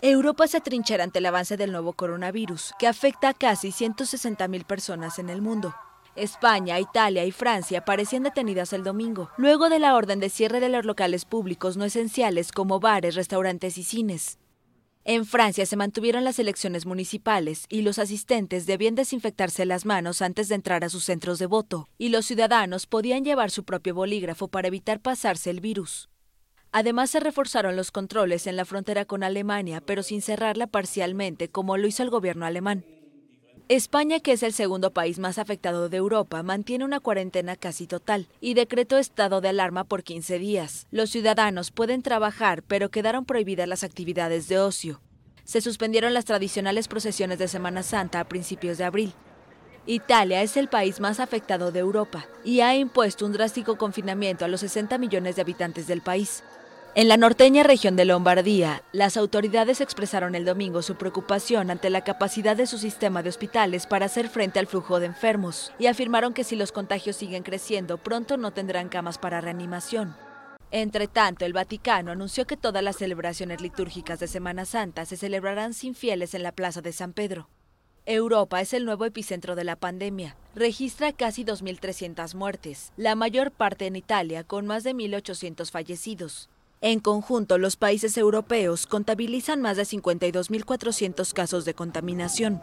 Europa se atrinchera ante el avance del nuevo coronavirus, que afecta a casi 160.000 personas en el mundo. España, Italia y Francia parecían detenidas el domingo, luego de la orden de cierre de los locales públicos no esenciales como bares, restaurantes y cines. En Francia se mantuvieron las elecciones municipales y los asistentes debían desinfectarse las manos antes de entrar a sus centros de voto, y los ciudadanos podían llevar su propio bolígrafo para evitar pasarse el virus. Además se reforzaron los controles en la frontera con Alemania, pero sin cerrarla parcialmente, como lo hizo el gobierno alemán. España, que es el segundo país más afectado de Europa, mantiene una cuarentena casi total y decretó estado de alarma por 15 días. Los ciudadanos pueden trabajar, pero quedaron prohibidas las actividades de ocio. Se suspendieron las tradicionales procesiones de Semana Santa a principios de abril. Italia es el país más afectado de Europa y ha impuesto un drástico confinamiento a los 60 millones de habitantes del país. En la norteña región de Lombardía, las autoridades expresaron el domingo su preocupación ante la capacidad de su sistema de hospitales para hacer frente al flujo de enfermos y afirmaron que si los contagios siguen creciendo, pronto no tendrán camas para reanimación. Entre tanto, el Vaticano anunció que todas las celebraciones litúrgicas de Semana Santa se celebrarán sin fieles en la Plaza de San Pedro. Europa es el nuevo epicentro de la pandemia. Registra casi 2.300 muertes, la mayor parte en Italia, con más de 1.800 fallecidos. En conjunto, los países europeos contabilizan más de 52.400 casos de contaminación.